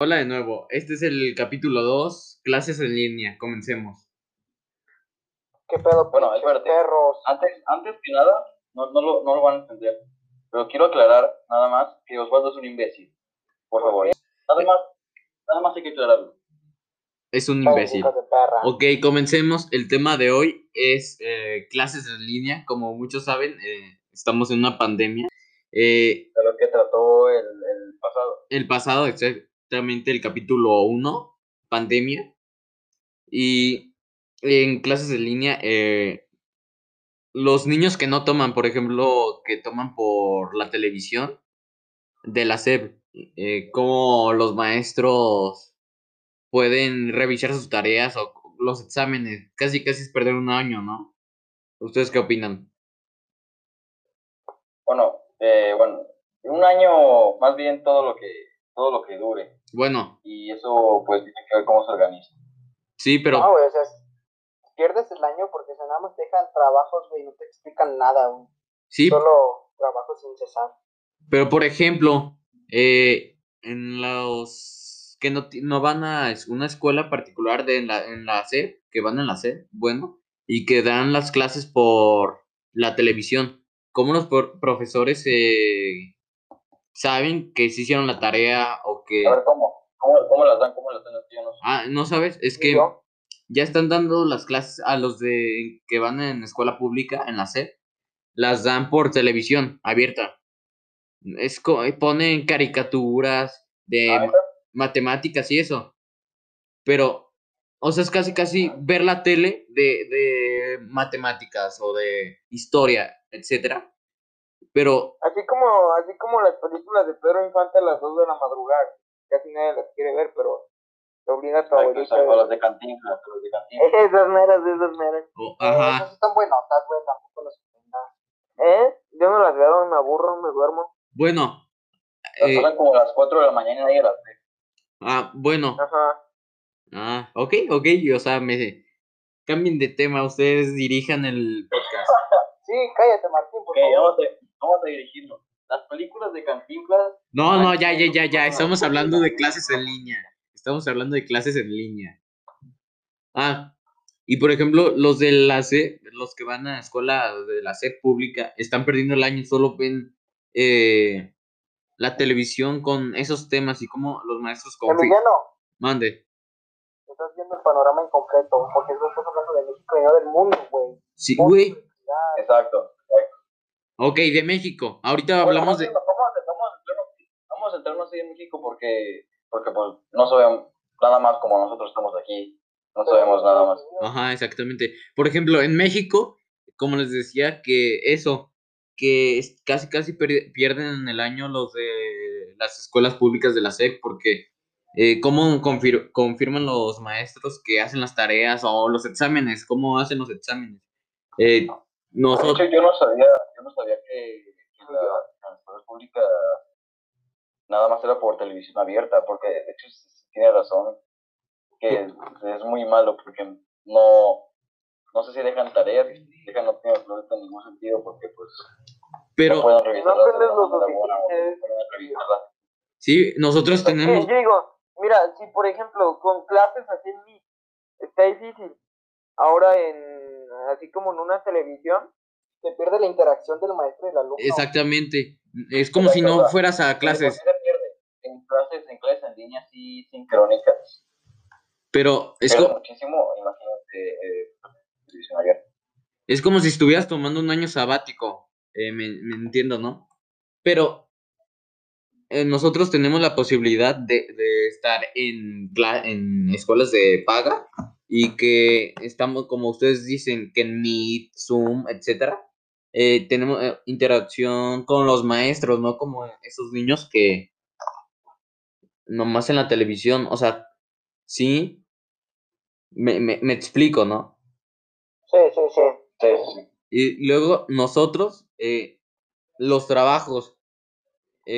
Hola de nuevo, este es el capítulo 2, clases en línea, comencemos. ¿Qué pedo, Bueno, espérate. perros? Antes, antes que nada, no, no, lo, no lo van a entender. Pero quiero aclarar nada más que Osvaldo es un imbécil. Por favor. Nada más, nada más hay que aclararlo. Es un imbécil. Ok, comencemos. El tema de hoy es eh, clases en línea. Como muchos saben, eh, estamos en una pandemia. Eh, De lo que trató el, el pasado. el pasado, exactamente el capítulo 1, pandemia. Y en clases en línea, eh, los niños que no toman, por ejemplo, que toman por la televisión de la SEP, eh, cómo los maestros pueden revisar sus tareas o los exámenes. Casi, casi es perder un año, ¿no? ¿Ustedes qué opinan? Bueno, eh, bueno, un año más bien todo lo que todo lo que dure. Bueno, Y eso pues tiene que ver cómo se organiza. sí, pero... No, güey, o sea, pierdes el año porque se nada más te dejan trabajos, güey, no te explican nada, güey. Sí, Solo trabajos sin cesar. Pero, por ejemplo, eh, en los que no, ti- no van a una escuela particular de en la, en la SEP, que van en la SEP, bueno, y que dan las clases por la televisión, ¿cómo los por- profesores eh, saben que se hicieron la tarea o que... A ver, ¿cómo? ¿Cómo, cómo las dan? ¿Cómo las dan? Yo no sé. Ah, ¿no sabes? Es ¿Y que yo? ya están dando las clases a los de que van en escuela pública, en la SEP, las dan por televisión abierta. Es co- ponen caricaturas de Ah, matemáticas y eso. Pero, o sea, es casi casi ver la tele de, de matemáticas o de historia, etcétera. Pero, Así como, así como las películas de Pedro Infante a las 2 de la madrugada. Casi nadie las quiere ver, pero te obliga a tu abuelita. exacto, a las de Cantinflas, las de Cantinflas. Esas meras, esas meras. o- Eh, ajá, Esas están buenotas, güey, tampoco las. ¿Eh? Yo no las veo, me aburro, me duermo. bueno, Las eh, como a las 4 de la mañana y nadie las ve. ah, bueno, Ajá. ah, ok, ok, o sea, me cambien de tema, ustedes dirijan el podcast. Sí, cállate, Martín, por Ok, favor. vamos a, vamos a dirigirnos. Las películas de Cantinflas No, no, ya, ya, ya, ya. Estamos hablando de clases en línea. Estamos hablando de clases en línea. Ah, y por ejemplo, los de la C, los que van a escuela de la C pública, están perdiendo el año, solo ven eh, la televisión con esos temas y cómo los maestros confían. Mande. estás viendo el panorama incompleto, porque no estás hablando de México y no del mundo, güey. Sí, güey. Exacto. Ok, de México. Ahorita hablamos de. Vamos, vamos, a centrarnos ahí en México porque, porque pues, no sabemos nada más como nosotros estamos aquí. No sabemos nada más. Ajá, exactamente. Por ejemplo, en México, como les decía, que eso, que casi casi pierden el año los de las escuelas públicas de la SEP, porque eh, cómo confir- confirman los maestros que hacen las tareas o los exámenes, cómo hacen los exámenes. Eh, nosotros, hecho, yo no sabía, yo no sabía que, que la, escuelas públicas nada más era por televisión abierta, porque de hecho tiene razón que es muy malo porque no, no sé si dejan tareas, si dejan no tiene absolutamente ningún sentido porque pues no pero pueden de no pueden revisarlas. sí, nosotros tenemos, yo digo, mira, si por ejemplo con clases así en mi está difícil, ahora en así como en una televisión, se pierde la interacción del maestro y el alumno. exactamente, es como si no fueras a clases, ¿Por qué se pierde? En clases, en clases en línea sí sincrónicas. pero es como... muchísimo, imagínate, eh. Es como si estuvieras tomando un año sabático, eh, me, me entiendo, ¿no? Pero eh, nosotros tenemos la posibilidad de, de estar en, en escuelas de paga y que estamos, como ustedes dicen, que en Meet, Zoom, etcétera, eh, tenemos eh, interacción con los maestros, no como esos niños que nomás en la televisión, o sea, sí, me, me, me explico, ¿no? Sí, sí, sí. Sí. Y luego nosotros, eh, los trabajos,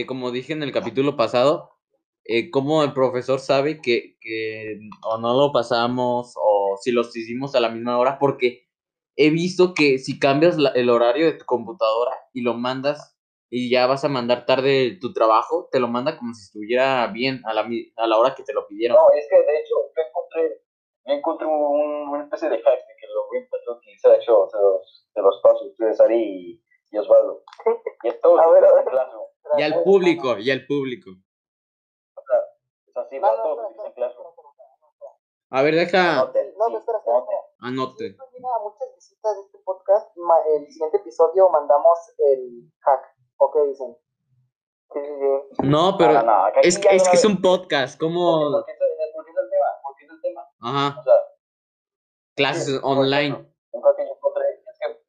como dije en el capítulo pasado, eh, cómo el profesor sabe que, que o no lo pasamos o si los hicimos a la misma hora, porque he visto que si cambias la- el horario de tu computadora y lo mandas y ya vas a mandar tarde tu trabajo, te lo manda como si estuviera bien a la, mi- a la hora que te lo pidieron. No, es que de hecho yo encontré, yo encontré un, una especie de hack de que lo voy a empezar a utilizar, de hecho se los, se los paso a ustedes, Ari y, y Osvaldo. Y es todo A ver, a ver. en Classroom. Y al público, y al público. Así, No, no. A ver, deja, Anoten, No, espera, espera, anote. Si esto llega a muchas visitas de este podcast, ma- el siguiente episodio mandamos el hack. ¿O qué dicen? Sí, sí, sí. No, pero no, es, que- es que es un podcast, porque, es, porque es el tema, porque es el tema. Ajá, O sea, clases online. hack que yo encontré es que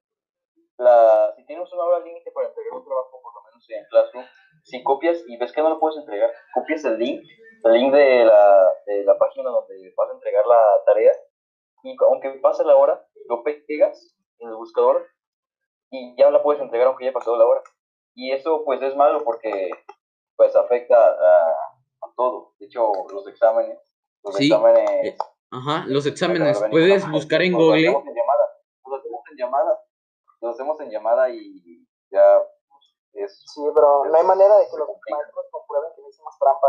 la, si tienes una hora límite para entregar un trabajo, por lo menos en Classroom, si copias y ves que no lo puedes entregar, copias el link, el link de la, de la página donde vas a entregar la tarea, y aunque pase la hora, lo pegas en el buscador y ya la puedes entregar aunque haya pasado la hora. Y eso pues es malo porque pues afecta a, a todo. De hecho, los exámenes, los Sí, exámenes... Ajá, los exámenes. Puedes buscar en los Google. hacemos en llamada, Los hacemos en llamada. Los hacemos en llamada y ya es. Sí, pero no hay manera de que los maestros comprueben que no hicimos trampa.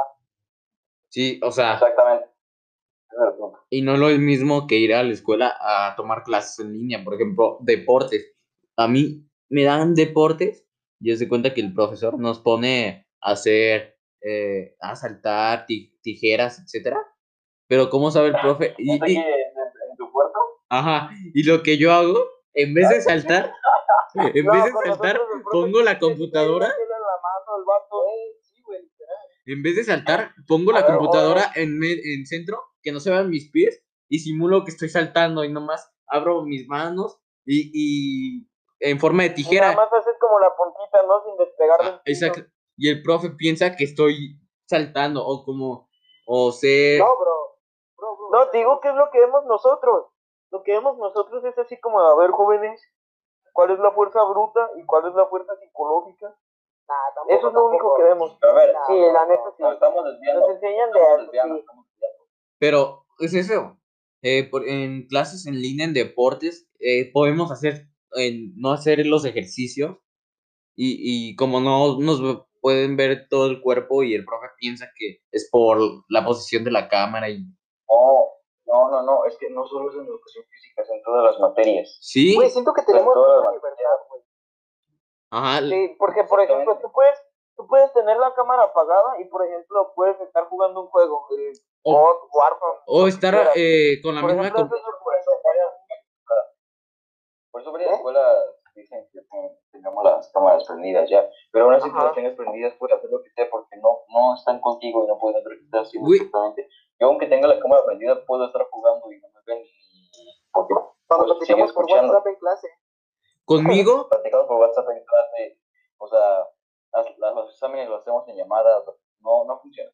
Sí, o sea, Exactamente. Es y no lo mismo que ir a la escuela a tomar clases en línea, por ejemplo, deportes. A mí me dan deportes y se cuenta que el profesor nos pone a hacer, eh, a saltar, ti- tijeras, etcétera. Pero ¿cómo sabe el profe? Y, ¿Está aquí y- en, en- en tu puerto? ajá, y lo que yo hago, en vez de saltar, en No, vez de saltar, nosotros pongo la computadora, tiene la mano, el vato. Eh, sí, güey, literal. en vez de saltar, pongo la ver, computadora en, en centro, que no se vean mis pies, y simulo que estoy saltando y nomás abro mis manos y, y en forma de Y tijera. Nada más haces como la puntita, ¿no? Sin despegar Ah, exacto. Y el profe piensa que estoy saltando o como, o sé, No, bro. Bro, bro. No, digo que es lo que vemos nosotros. Lo que vemos nosotros es así como, a ver, jóvenes, ¿cuál es la fuerza bruta y cuál es la fuerza psicológica? Eso es lo único que vemos. A ver, Sí, la neta sí. nos estamos desviando. Nos enseñan de desviando, sí. pero es eso. Eh, por- en clases en línea, en deportes, eh, podemos hacer, no hacer los ejercicios y, y como no nos pueden ver todo el cuerpo y el profe piensa que es por la posición de la cámara y No, no, no, no, es que no solo es en educación física, es en todas las materias. sí, Güey, siento que tenemos todas mucha las libertad, güey. ajá, Sí, porque, por ejemplo, tú puedes, tú puedes tener la cámara apagada y, por ejemplo, puedes estar jugando un juego. El O- o estar eh, con la Por misma... ejemplo, eso. Por eso varias ¿Eh? escuelas dicen que ten- tengamos las cámaras prendidas ya, pero aún así que las tengas prendidas puedes hacer lo que sea porque no, no están contigo y no pueden ver Yo aunque tenga la cámara prendida puedo estar jugando y no me ven y porque Cuando pues, sigue platicamos por escuchando. WhatsApp en clase. Conmigo, Platicamos por WhatsApp en clase, o sea, las- las- los exámenes los hacemos en llamada, o sea, no, no funciona.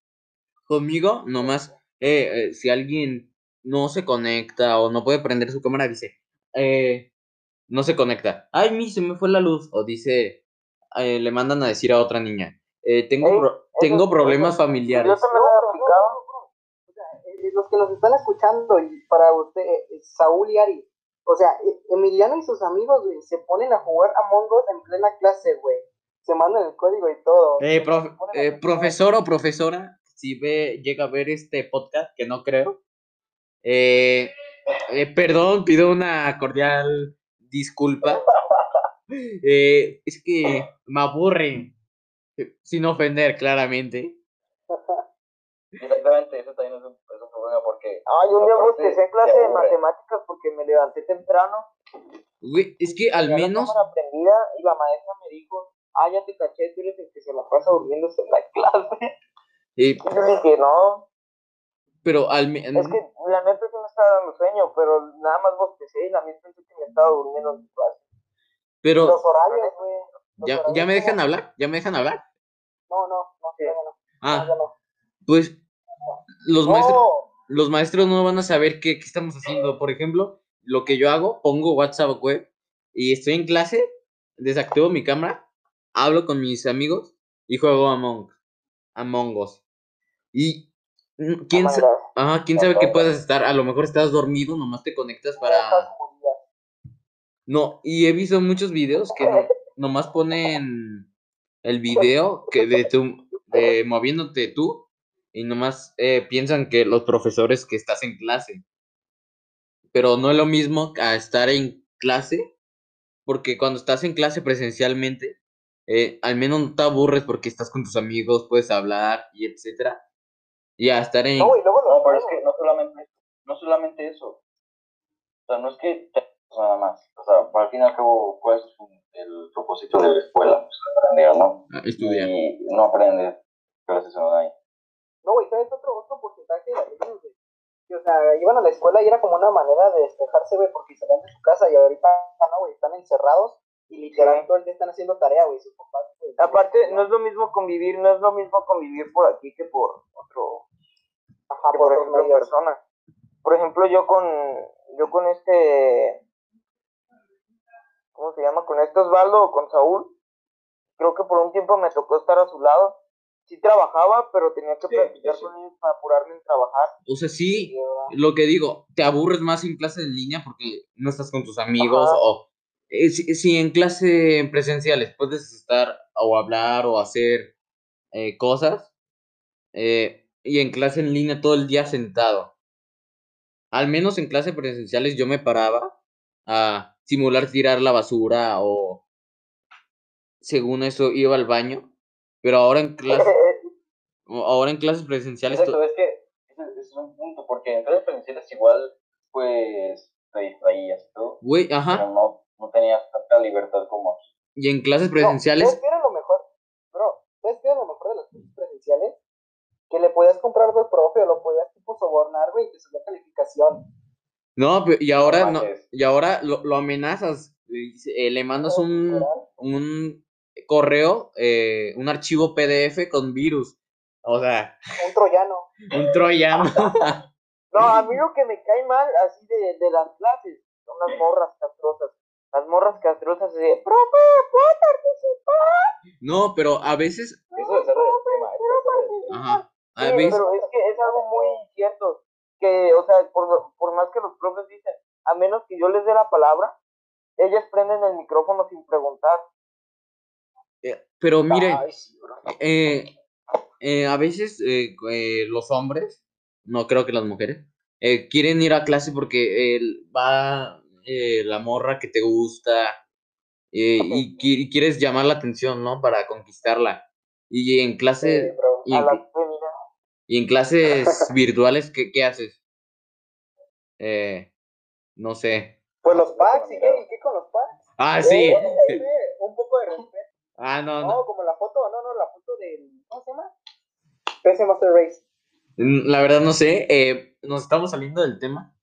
conmigo, nomás, eh, eh, si alguien no se conecta o no puede prender su cámara, dice, eh, no se conecta. Ay, mi, se me fue la luz. O dice, eh, le mandan a decir a otra niña, eh, tengo, pro- tengo problemas familiares. Yo también lo he aplicado. O sea, eh, los que nos están escuchando y para usted, eh, Saúl y Ari, o sea, eh, Emiliano y sus amigos, güey, se ponen a jugar Among Us en plena clase, güey. Se mandan el código y todo. Eh, prof- eh, profesor o profesora, si ve, llega a ver este podcast, que no creo, eh, eh, perdón, pido una cordial disculpa. Eh, es que me aburre, eh, sin ofender, claramente. Exactamente, eso también es un, es un porque Ay, un día bostecé en clase de matemáticas porque me levanté temprano. Güey, es que al la menos, cámara prendida y la maestra me dijo, ah, ya te caché, tú eres el que se la pasa durmiéndose en la clase. Y yo le dije, no, pero al me- es que la neta sí me estaba dando sueño, pero nada más bostecé y la misma pensé que me estaba durmiendo en clase. pero Los horarios, güey. los ya, ya me dejan hablar, ya me dejan hablar. No, no, no, Sí. ya no, Ah, ya no. pues los maestros, No, los maestros no van a saber qué, qué estamos haciendo. Por ejemplo, lo que yo hago, pongo WhatsApp web y estoy en clase, desactivo mi cámara, hablo con mis amigos y juego Among, Among Us. Y mm, quién, sa- ajá, quién sabe qué puedes estar, a lo mejor estás dormido, nomás te conectas para... No, y he visto muchos videos que no- nomás ponen el video que de tu, de moviéndote tú y nomás eh, piensan que los profesores que estás en clase. Pero no es lo mismo a estar en clase, porque cuando estás en clase presencialmente, eh, al menos no te aburres porque estás con tus amigos, puedes hablar y etcétera. Y a estar en... No, y luego No, pero es que no solamente, no solamente eso. O sea, no es que te nada más. O sea, al fin y al cabo, ¿cuál es el propósito de la escuela? Pues aprender, ¿no? a estudiar. Y no aprendes gracias a online. No, güey, ¿sabes otro, otro porcentaje de alumnos, güey? Que, o sea, iban a la escuela y era como una manera de despejarse, güey, porque salían de su casa y ahorita, no, güey, están encerrados y literal todo el día están haciendo tarea, güey, sus papás, güey. Aparte, no es lo mismo convivir, no es lo mismo convivir por aquí que por otro, Ajá, que por por medios. persona. Por ejemplo, yo con, yo con este, ¿cómo se llama? Con este Osvaldo o con Saúl, creo que por un tiempo me tocó estar a su lado. Sí trabajaba, pero tenía que Sí, sí. con ellos para apurarme en trabajar. O sea, sí, lo que digo, te aburres más en clase en línea porque no estás con tus amigos Ajá. o eh, si, si en clase presenciales puedes estar o hablar o hacer eh, cosas eh, y en clase en línea todo el día sentado. Al menos en clase presenciales yo me paraba a simular tirar la basura o según eso iba al baño, pero ahora en clase ahora en clases presenciales to- Exacto, es que ese, es un punto, porque en clases presenciales igual, pues, te distraías todo, güey, ajá, pero no, no tenías tanta libertad como aquí. y en clases no, presenciales ¿Sabes qué era lo mejor? Bro, ¿sabes qué era lo mejor de las clases presenciales? Que le podías comprar dos profe o lo podías tipo sobornar, güey, y te salía calificación. No, y ahora no, manches. y ahora lo, lo amenazas, eh, le mandas No, un, un correo, eh, un archivo PDF con virus, o sea, Un troyano. un troyano. No, a mí lo que me cae mal así de, de las clases son las morras castrosas. Las morras castrosas de, profe, ¿puedo participar? No, pero a veces, Eso del tema, ajá, a Sí, veces, pero es que es algo muy cierto. Que, o sea, por, por más que los profes dicen, a menos que yo les dé la palabra, ellas prenden el micrófono sin preguntar. Eh, pero mire, sí, bro. eh, eh, a veces los hombres, no creo que las mujeres, quieren ir a clase porque va eh, la morra que te gusta y, qui- y quieres llamar la atención, ¿no? Para conquistarla. Y en Sí, clase, bro. y en, y clases virtuales, ¿qué, qué haces? Eh, no sé. Pues los packs, ¿y qué? ¿Y qué con los packs? Ah, sí. Ah, no, No, no. como la foto, no, no, la foto del. ¿Cómo se llama? PC Master Race. Mm, La verdad no sé. eh, nos estamos saliendo del tema.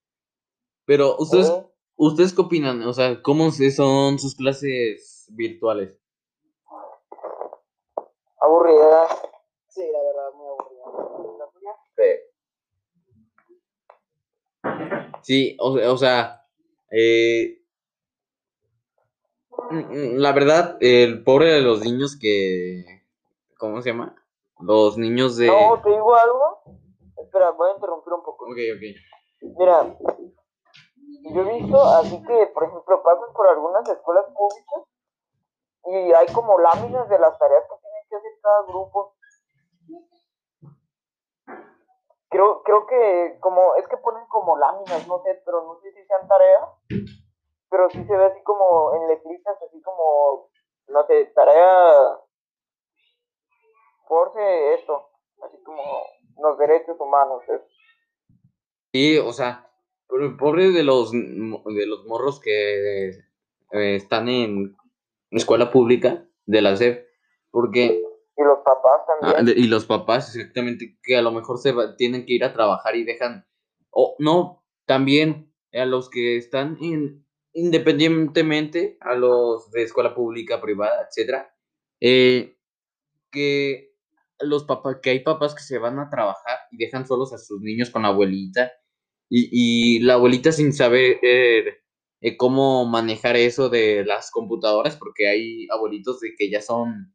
Pero ustedes, ¿Eh? ¿ustedes qué opinan? O sea, ¿cómo son sus clases virtuales? Aburridas. Sí, la verdad, muy aburrida. Sí. Sí, o, o sea, eh, la verdad, el pobre de los niños que, ¿cómo se llama? Los niños de... No, te digo algo. Espera, voy a interrumpir un poco. Ok, ok. Mira, yo he visto así que, por ejemplo, pasas por algunas escuelas públicas y hay como láminas de las tareas que tienen que hacer cada grupo. Creo, creo que como, es que ponen como láminas, no sé, pero no sé si sean tareas, pero sí se ve así como en letritas, así como, no sé, tarea, force esto, así como los derechos humanos, eso. Sí, o sea, pero pobre de los, de los morros que eh, están en escuela pública de la SEP, porque Y los papás Ah, también. de- y los papás, exactamente, que a lo mejor se va- tienen que ir a trabajar y dejan, o no, también a los que están in- independientemente, a los de escuela pública, privada, etcétera, eh, que los papás, que hay papás que se van a trabajar y dejan solos a sus niños con la abuelita, y, la abuelita sin saber eh, eh, cómo manejar eso de las computadoras, porque hay abuelitos de que ya son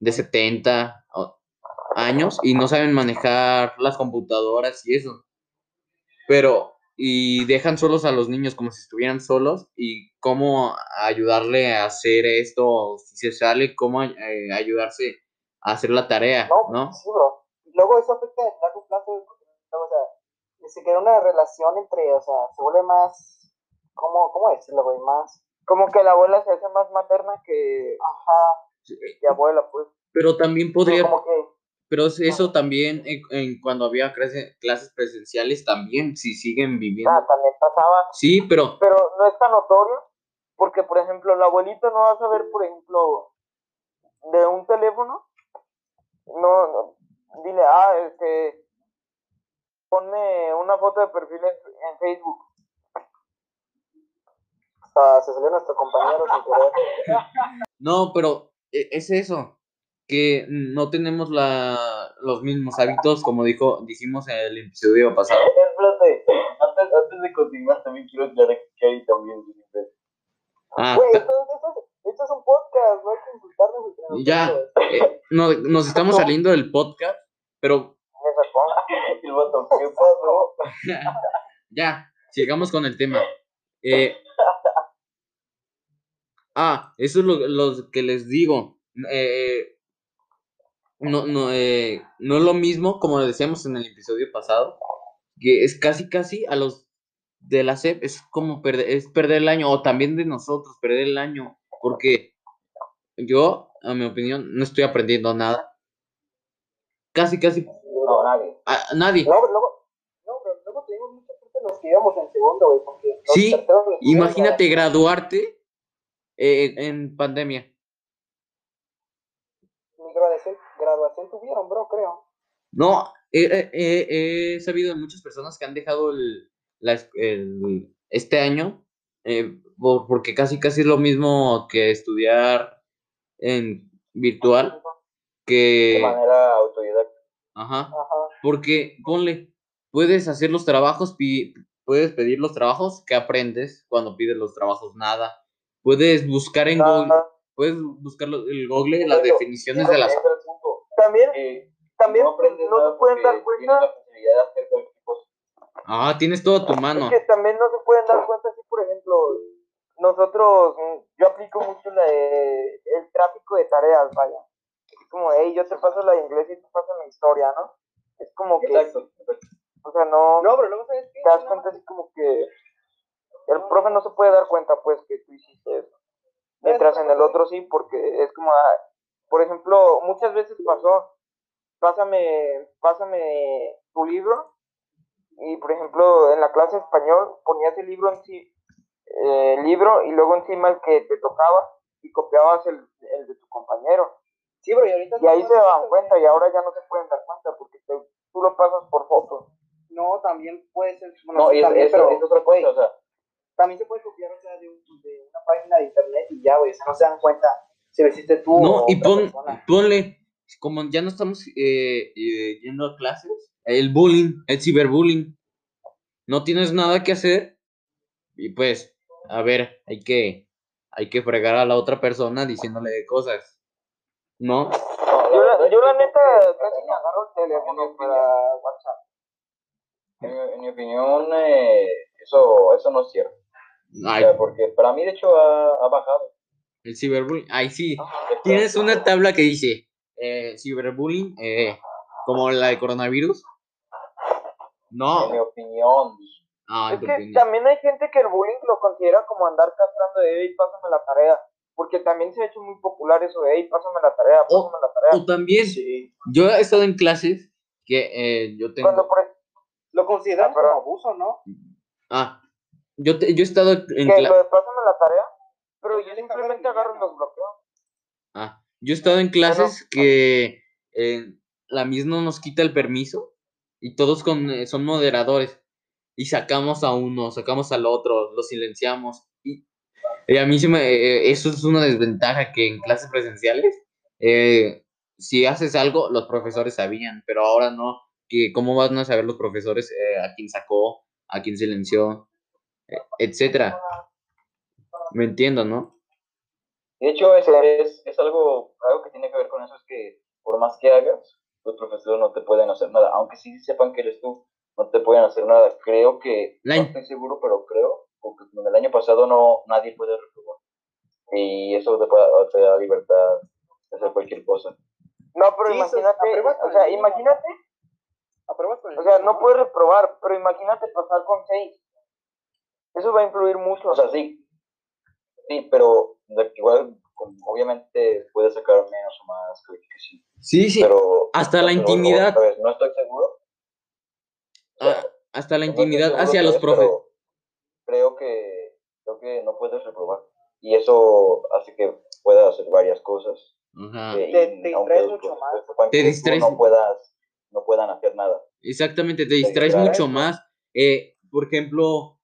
de 70 o- años y no saben manejar las computadoras y eso. Pero y dejan solos a los niños como si estuvieran solos y cómo ayudarle a hacer esto, si se sale, cómo eh, ayudarse a hacer la tarea, No, ¿no? sí, bro. Y luego eso afecta en largo plazo, porque, o sea, se crea una relación entre, o sea, se vuelve más, ¿cómo, cómo decirlo, güey? Más, Como que la abuela se hace más materna que, ajá, que abuela, pues. Pero también pero podría, como que, pero eso también en, en cuando había clase- clases presenciales también, si siguen viviendo. Ah, también pasaba. Sí, pero Pero no es tan notorio, porque, por ejemplo, la abuelita no va a saber, por ejemplo, de un teléfono. No, no dile, ah, este, ponme una foto de perfil en, en Facebook. ah, se salió nuestro compañero sin querer. no, pero e- es eso, que no tenemos la, los mismos hábitos, como dijo, dijimos en el episodio pasado. Espérate, antes, antes de continuar también quiero aclarar que Ari también. Ah, Güey, esto, esto, es- esto es un podcast, no hay que insultarnos ya, eh, no, nos estamos saliendo del podcast, pero. El vato, ¿qué pasó? ya, sigamos con el tema. Eh, ah, eso es lo, lo que les digo. Eh, no, no, eh, no es lo mismo, como decíamos en el episodio pasado, que es casi, casi a los de la SEP, es como perder, es perder el año, o también de nosotros, perder el año, porque yo, a mi opinión, no estoy aprendiendo nada. Casi, casi No, nadie. a, nadie. No, pero luego, no, pero luego tenemos mucha gente los que íbamos en segundo, güey, porque Sí, Imagínate graduarte eh, en pandemia. Graduación, graduación tuvieron, bro, creo. No, he, he- he- he sabido de muchas personas que han dejado el, la el- este año eh, por- porque casi casi es lo mismo que estudiar en virtual De que manera autodidacta. ajá Ajá. porque ponle puedes hacer los trabajos pi- puedes pedir los trabajos que aprendes cuando pides los trabajos nada puedes buscar en Google puedes buscar el Google las definiciones de las ese es el punto. También, Eh, también no aprendes no se pueden dar cuenta. La de hacer ah tienes todo tu mano Es que también no se pueden dar cuenta si, por ejemplo, nosotros, yo aplico mucho la de- el tráfico de tareas, vaya. Es como, hey, yo te paso la de inglés y tú pasas mi historia, ¿no? Es como que, Exacto. o sea, no, No, pero luego, ¿sabes qué? te das cuenta así como que el profe no se puede dar cuenta, pues, que tú hiciste eso. Mientras en el otro sí, porque es como, ah, por ejemplo, muchas veces pasó, pásame, pásame tu libro, y por ejemplo, en la clase de español ponías el libro en sí, eh, el libro, y luego encima el que te tocaba, y copiabas el, el de tu compañero. Sí, bro, y ahorita... Y ahí se daban cuenta, y ahora ya no se pueden dar cuenta, porque te- tú lo pasas por foto. No, también puede ser... Bueno, No, sí, y también, es- pero, es otra cosa, o sea, también se puede copiar, o sea, de, un- de una página de internet y ya, güey, o sea, no se dan cuenta si lo hiciste tú No, o y pon, ponle, como ya no estamos eh, eh, yendo a clases, el bullying, el ciberbullying, no tienes nada que hacer y pues, a ver, hay que, hay que fregar a la otra persona diciéndole cosas, ¿no? Yo la, yo la neta casi me agarro el en mi teléfono opinión. para WhatsApp. En mi, en mi opinión, eh, eso, eso no es cierto. O Ay, sea, porque para mí, de hecho, ha, ha bajado. El ciberbullying, ay sí, tienes una tabla que dice, eh, ciberbullying, eh, como la de coronavirus, En mi no, opinión, ay, Es que opinión. también hay gente que el bullying lo considera como andar castrando de, hey, pásame la tarea. Porque también se ha hecho muy popular eso de, hey, pásame la tarea, O- pásame la tarea. o también, sí. yo he estado en clases que eh, yo tengo... Cuando por ejemplo, Lo consideran Ah, pero- como abuso, ¿no? Ah, yo, te- yo he estado en que cla- lo de pásame la tarea, pero yo Yo le simplemente agarro y los bloqueo. ah, yo he estado en clases que eh, la misma no nos quita el permiso y todos con, eh, son moderadores y sacamos a uno, sacamos al otro, lo silenciamos y, y a mí se me, eh, eso es una desventaja que en clases presenciales eh, si haces algo los profesores sabían, pero ahora no, que cómo van a saber los profesores eh, a quién sacó, a quién silenció, eh, etcétera. Me entiendo, ¿no? De hecho, es, es, es algo, algo que tiene que ver con eso, es que por más que hagas, los profesores no te pueden hacer nada, aunque sí sepan que eres tú, no te pueden hacer nada. Creo que, La no estoy seguro, pero creo, porque como en el año pasado no, nadie puede reprobar. Y eso te, puede- te da libertad de hacer cualquier cosa. No, pero Sí, imagínate, o sea, imagínate, o sea, no puedes reprobar, pero imagínate pasar con seis. Eso va a influir mucho. O sea, sí, sí, pero igual, obviamente puedes sacar menos o más calificación. Sí, sí. Pero hasta la intimidad. no estoy seguro. ah, hasta la No intimidad hacia los es, profes. Creo que, creo que no puedes reprobar. Y eso hace que puedas hacer varias cosas. Ajá. eh, Te- te distraes mucho más. Te que distraes. No, puedas, no puedan hacer nada. Exactamente, te distraes distraes, mucho más. Eh, por ejemplo,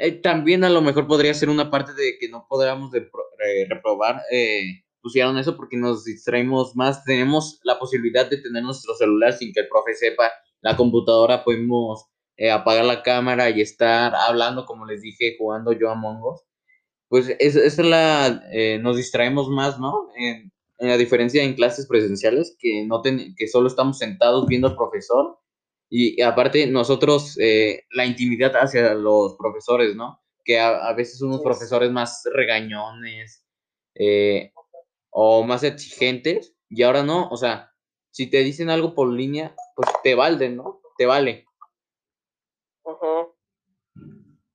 eh, también a lo mejor podría ser una parte de que no podamos de pro- eh, reprobar. Eh, pusieron eso porque nos distraemos más. Tenemos la posibilidad de tener nuestro celular sin que el profe sepa. La computadora podemos eh, apagar la cámara y estar hablando, como les dije, jugando yo a Mongos. Pues es, esa es la. eh, nos distraemos más, ¿no? En, en la diferencia en clases presenciales, que, no ten- que solo estamos sentados viendo al profesor y aparte nosotros, eh, la intimidad hacia los profesores, ¿no? Que a, a veces unos Sí, profesores más regañones eh, o más exigentes y ahora no, o sea, si te dicen algo por línea, pues te valden, ¿no? Te vale. Ujú.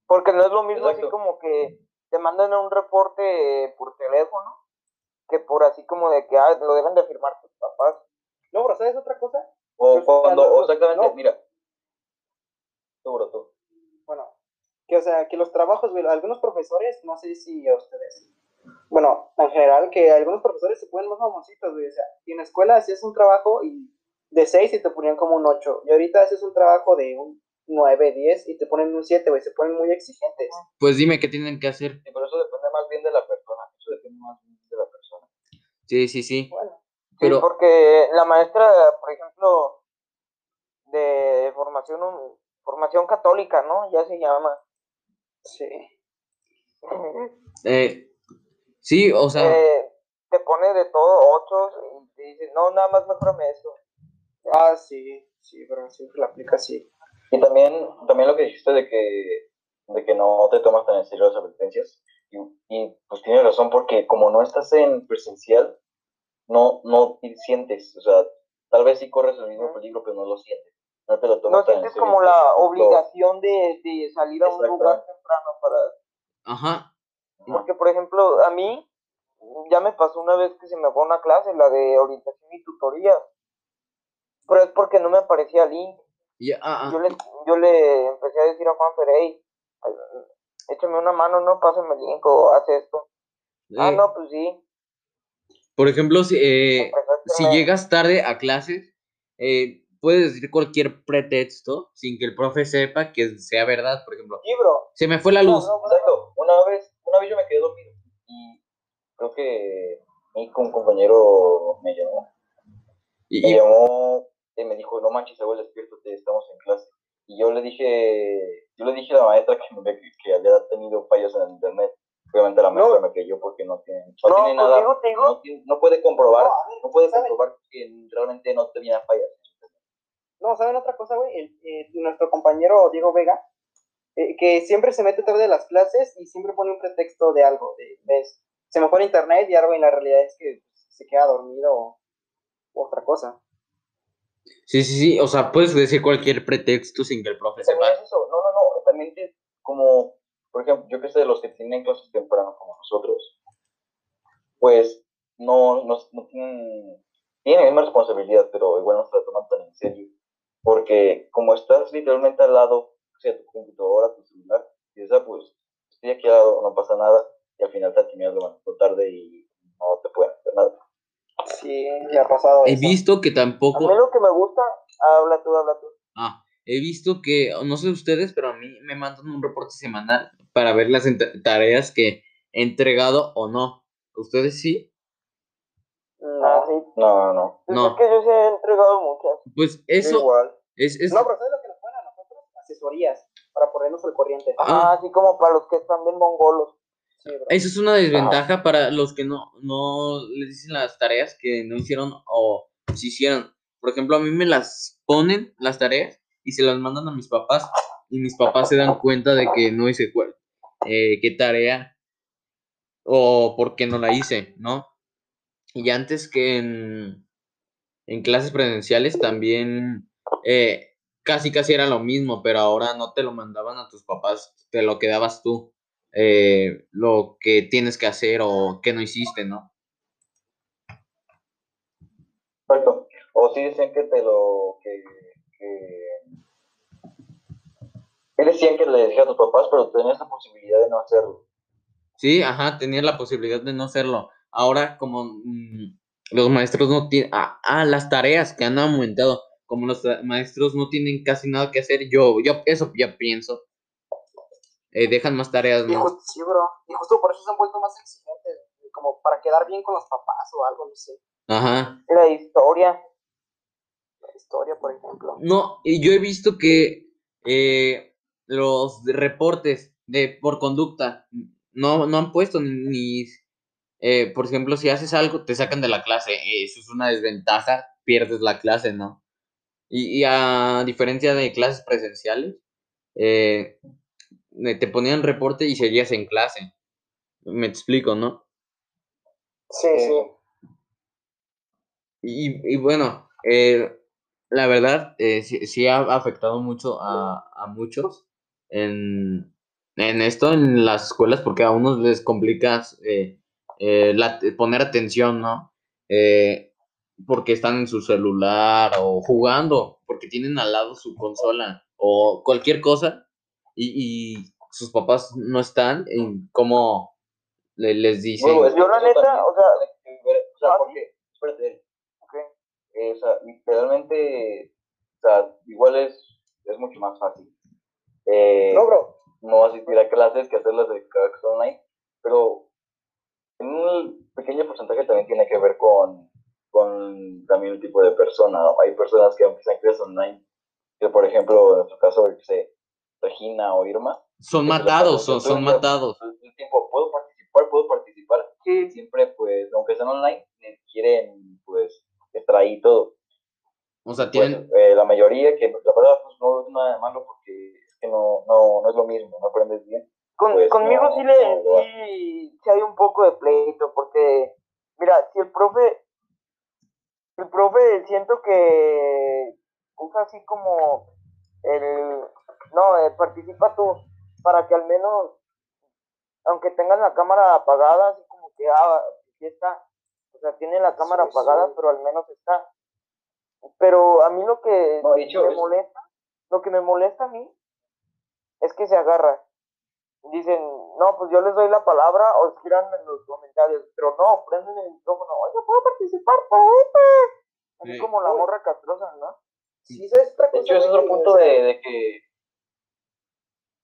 Porque no es lo mismo así como que te mandan un reporte por teléfono que por así como de que ah, lo deben de firmar tus papás. No, bro, ¿sabes otra cosa? O cuando, o exactamente, no. mira. Seguro tú. Bueno, que o sea, que los trabajos, algunos profesores, no sé si a ustedes, bueno, en general, que algunos profesores se ponen más mamoncitos, güey, o sea, y en la escuela hacías un trabajo y de 6 y te ponían como un 8, y ahorita haces un trabajo de un 9, 10 y te ponen un 7, güey, se ponen muy exigentes. Pues dime qué tienen que hacer. Sí, pero eso depende más bien de la persona. Eso depende más bien de la persona. Sí, sí, sí. Bueno, Sí, porque la maestra, por ejemplo, de formación un- formación católica, ¿no? Ya se llama. sí. eh, sí, o sea, Eh, te pone de todo ocho y te dice, no, nada más mejorame eso. Ah, sí, sí, pero siempre la aplica así. Y también, también lo que dijiste de que, de que no te tomas tan en serio las advertencias. Y, y, pues tienes razón, porque como no estás en presencial, no, no te sientes. O sea, tal vez sí corres el mismo peligro, pero no lo sientes. No te lo No tomas en sientes serio. como la obligación de, de salir a un lugar temprano para... ajá. Porque, por ejemplo, a mí ya me pasó una vez que se me fue una clase, la de orientación y tutoría. Pero es porque no me aparecía link. Ya, ah, Yo le, yo le empecé a decir a Juan Ferey, échame una mano, no, pásame el link o haz esto. Ah, no, pues sí. Por ejemplo, si, eh, si llegas tarde a clases, eh, puedes decir cualquier pretexto sin que el profe sepa que sea verdad. Por ejemplo, Sí, bro. se me fue la luz. no, Exacto. Una vez, una vez yo me quedé dormido y creo que mi un compañero me llamó. Y, Me llamó y me dijo, no manches, abuelo, despiértate, estamos en clase. Y yo le dije, yo le dije a la maestra que, me- que había tenido fallos en el internet. Obviamente la maestra me creyó porque no tiene, no No, tiene nada, no, tiene- no puede comprobar, No, no puede comprobar que realmente no tenía fallas. No, ¿saben otra cosa, güey? El- eh, nuestro compañero Diego Vega, eh, que siempre se mete tarde a las clases y siempre pone un pretexto de algo, de, ves, se me fue el internet y algo y la realidad es que se queda dormido o otra cosa. sí, sí, sí. O sea, puedes decir cualquier pretexto sin que el profe sepa. Eso, no, no, no, también te- como, por ejemplo, yo que sé, de los que tienen clases temprano como nosotros, pues no, no, no tienen, tienen la misma responsabilidad, pero igual no se la toman tan en serio, porque como estás literalmente al lado, o sea, tu computadora, tu celular, y ah, pues estoy aquí al lado, no pasa nada, y al final te terminas levantando tarde y no te pueden hacer nada. Sí, ya ha pasado He eso. visto que a tampoco. mí lo que me gusta, habla tú, habla tú. Ah, he visto que, no sé ustedes, pero a mí me mandan un reporte semanal para ver las tareas que he entregado o no. ¿Ustedes sí? Ah, sí. No, no. Pues No. es que yo sí he entregado muchas. Pues eso igual. es, es- No, pero ¿sabes lo que nos ponen a nosotros? Asesorías, para ponernos al corriente. Ah. Ah, así como para los que están bien mongolos. Sí. Eso es una desventaja para los que no, no les dicen las tareas que no hicieron o si hicieron. Por ejemplo, a mí me las ponen las tareas y se las mandan a mis papás y mis papás se dan cuenta de que no hice cuál, eh, qué tarea o por qué no la hice, ¿no? Y antes que en, clases presenciales también eh, casi casi era lo mismo, pero ahora no te lo mandaban a tus papás, te lo quedabas tú, eh, lo que tienes que hacer o qué no hiciste, ¿no? Perfecto. O sí decían que te lo. que. que que decían que le decía a tus papás, pero tenías la posibilidad de no hacerlo. Sí, ajá, tenía la posibilidad de no hacerlo. Ahora, como mm, los maestros no tienen. Ah, ah, las tareas que han aumentado. Como los maestros no tienen casi nada que hacer, yo, yo eso ya pienso. Eh, dejan más tareas, Y ¿no? justo, sí, bro. Y justo por eso se han vuelto más exigentes, como para quedar bien con los papás o algo, no sé. Ajá. La historia. La historia, por ejemplo. No, y yo he visto que eh, los reportes de por conducta no, no han puesto ni, ni, eh, por ejemplo, si haces algo, te sacan de la clase. Eso es una desventaja, pierdes la clase, ¿no? Y, y a diferencia de clases presenciales, eh, eh, te ponían reporte y seguías en clase. Me explico, ¿no? Sí, sí. Y, y bueno, eh, la verdad, eh, sí, sí ha afectado mucho a, a muchos en, en esto, en las escuelas, porque a unos les complicas eh, eh, la- poner atención, ¿no? Eh, porque están en su celular o jugando, porque tienen al lado su consola o cualquier cosa y, y sus papás no están, en cómo le- les dicen. Bueno, Yo la neta, o sea, o sea, ¿ah, porque, espérate, ok. eh, o sea, literalmente, o sea, igual es, es mucho más fácil. Eh, No, bro. no asistir a clases que hacerlas de clases online, pero en un pequeño porcentaje también tiene que ver con, con también el tipo de persona. ¿no? Hay personas que aunque sean clases online, que por ejemplo, en nuestro caso, yo sé, Regina o Irma, Son matados, son, son matados. todo el tiempo, puedo participar, puedo participar, y siempre pues, aunque sean online, quieren pues estar ahí todo. O sea, Pues, tienen, eh, la mayoría, que la verdad pues no es nada de malo porque que no, no, no es lo mismo, no aprendes bien. Con, Pues, conmigo no, sí, le, no sí, sí hay un poco de pleito, porque, mira, si el profe, el profe siento que usa así como el, no, eh, participa tú, para que al menos, aunque tengan la cámara apagada, así como que, ah, sí está, o sea, tienen la cámara Sí, apagada, pero al menos está. Pero a mí lo que me es- molesta, lo que me molesta a mí es que se agarra. Dicen, no, pues yo les doy la palabra o escríbanme en los comentarios, pero no, prenden el micrófono, oye, ¿puedo participar? Pepe?" Así Sí. como la morra castrosa, ¿no? Sí, ¿sabes otra De hecho, es otro punto de, de que,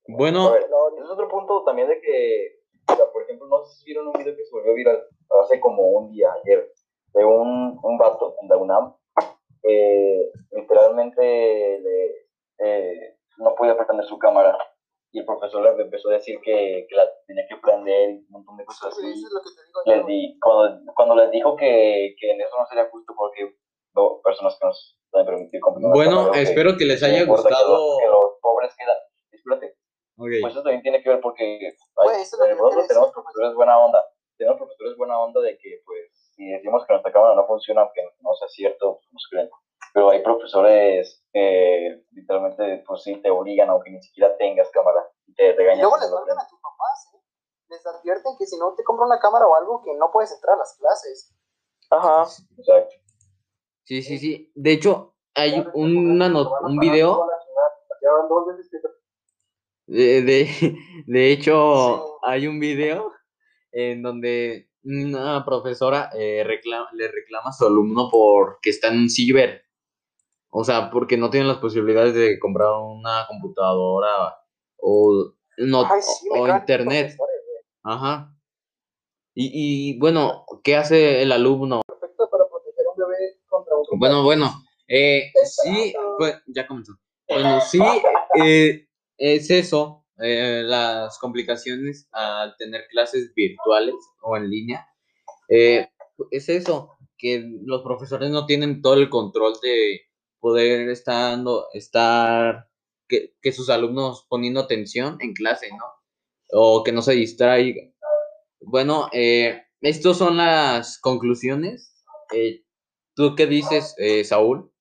a bueno, ver, es otro punto también de que, o sea, por ejemplo, no sé si vieron un video que se volvió viral hace como un día, ayer, de un, un vato en la UNAM, que literalmente le, eh, no podía prender su cámara y el profesor le empezó a decir que, que la tenía que prender y un montón de cosas Sí, así. eso es lo que te digo les di, cuando, cuando les dijo que, que en eso no sería justo porque no, personas que nos pueden permitir comprar bueno, espero que les no haya importa que gustado. los, que los pobres quedan. Espérate, Ok. pues eso también tiene que ver porque hay- Güey, eso es lo que eh, yo nosotros tenemos profesores buena onda. Tenemos profesores buena onda de que, pues, si decimos que nuestra cámara no funciona, aunque no sea cierto, pues nos creen. Pero hay profesores que literalmente, pues sí, te obligan, aunque ni siquiera tengas cámara, y te Y regañan. luego les prendes. a tus papás, ¿eh? Les advierten que si no te compra una cámara o algo, que no puedes entrar a las clases. Ajá. Exacto. Sí, sí, sí. De hecho, hay una not- un video. De, de, de hecho, Sí. hay un video en donde una profesora eh, reclama, le reclama a su alumno porque está en un ciber. O sea, porque no tienen las posibilidades de comprar una computadora o, no, Ay, sí, me o internet. Ajá. Y, y bueno, ¿qué hace el alumno? Perfecto para proteger un bebé contra un Bueno, bueno, eh, sí, pues, ya comenzó. Bueno, sí, eh, es eso, eh, las complicaciones al tener clases virtuales o en línea, eh, es eso, que los profesores no tienen todo el control de poder estar, dando- estar que, que sus alumnos poniendo atención en clase, ¿no? O que no se distraiga. Bueno, eh, estas son las conclusiones. Eh, ¿Tú qué dices, eh, Saúl?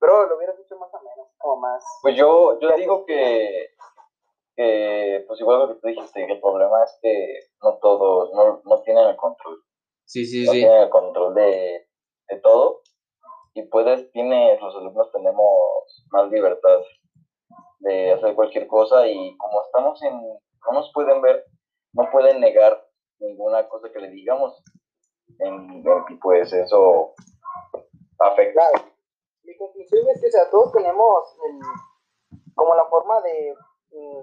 Bro, lo hubieras dicho más o menos, como más. Pues yo, yo digo que, que, pues igual lo que tú dijiste, que el problema es que no todos, no, no tienen el control, Sí, sí, no sí. tienen el control de, de todo y puedes, tienes, los alumnos tenemos más libertad de hacer cualquier cosa y como estamos en, no nos pueden ver, no pueden negar ninguna cosa que le digamos en- y pues eso afecta. Mi conclusión es que, o sea, todos tenemos el- como la forma de mm,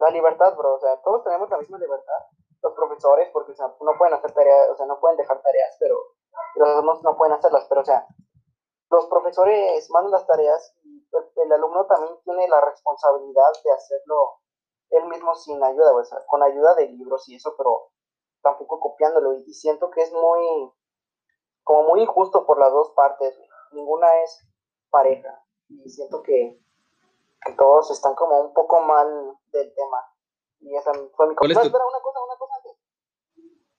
la libertad, bro. O sea, todos tenemos la misma libertad. Los profesores, porque, o sea, no pueden hacer tareas, o sea, no pueden dejar tareas, pero los alumnos no pueden hacerlas. Pero, o sea, los profesores mandan las tareas y el, el alumno también tiene la responsabilidad de hacerlo él mismo sin ayuda, o sea, con ayuda de libros y eso, pero tampoco copiándolo. Y, y siento que es muy, como muy injusto por las dos partes. Ninguna es pareja. Y siento que, que todos están como un poco mal del tema. Y esa fue mi ¿Cuál es No, espera, una cosa, una cosa antes.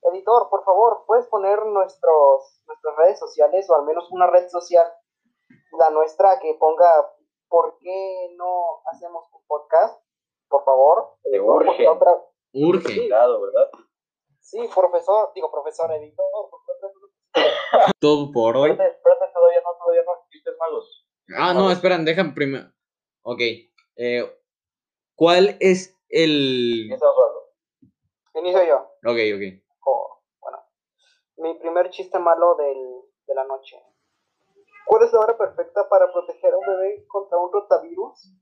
Editor, por favor, ¿puedes poner nuestros, nuestras redes sociales o al menos una red social, la nuestra, que ponga por qué no hacemos un podcast? Por favor. Te urge. otra- Urge. Cuidado, ¿verdad? Sí, profesor, digo profesor, editor. Todo por hoy. Espérate, todavía no, todavía no, chistes malos. Ah, no, esperan, dejan primero. Ok. eh, ¿Cuál es el. Osvaldo. Inicio yo. Ok, ok. Oh, bueno, mi primer chiste malo del, de la noche. ¿Cuál es la hora perfecta para proteger a un bebé contra un rotavirus?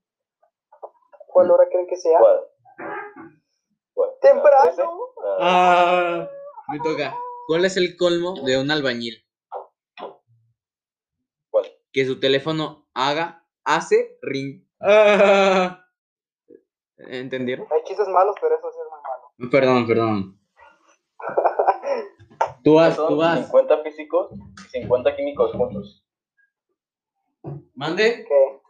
¿Cuál hora creen que sea? ¿Cuál? ¿Cuál? ¡Temprano! Ah, Ah, me toca. ¿Cuál es el colmo de un albañil? ¿Cuál? Que su teléfono haga, hace ring. Ah. ¿Entendieron? Hay chistes malos, pero eso sí es muy malo. Perdón, perdón. Tú vas, tú vas. 50 físicos y 50 químicos juntos. Mande. ¿Qué?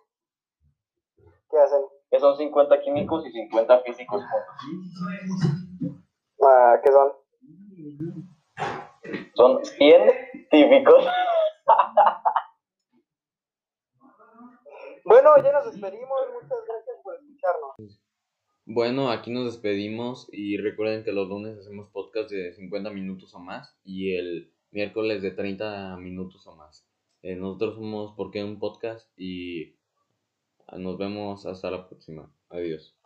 ¿Qué hacen? Que son 50 químicos y 50 físicos juntos. Ah, ¿Qué son? Son científicos. Bueno, ya nos despedimos. Muchas gracias por escucharnos. Bueno, aquí nos despedimos y recuerden que los lunes hacemos podcast de 50 minutos o más y el miércoles de 30 minutos o más. Eh, nosotros somos Por qué un podcast y nos vemos hasta la próxima. Adiós.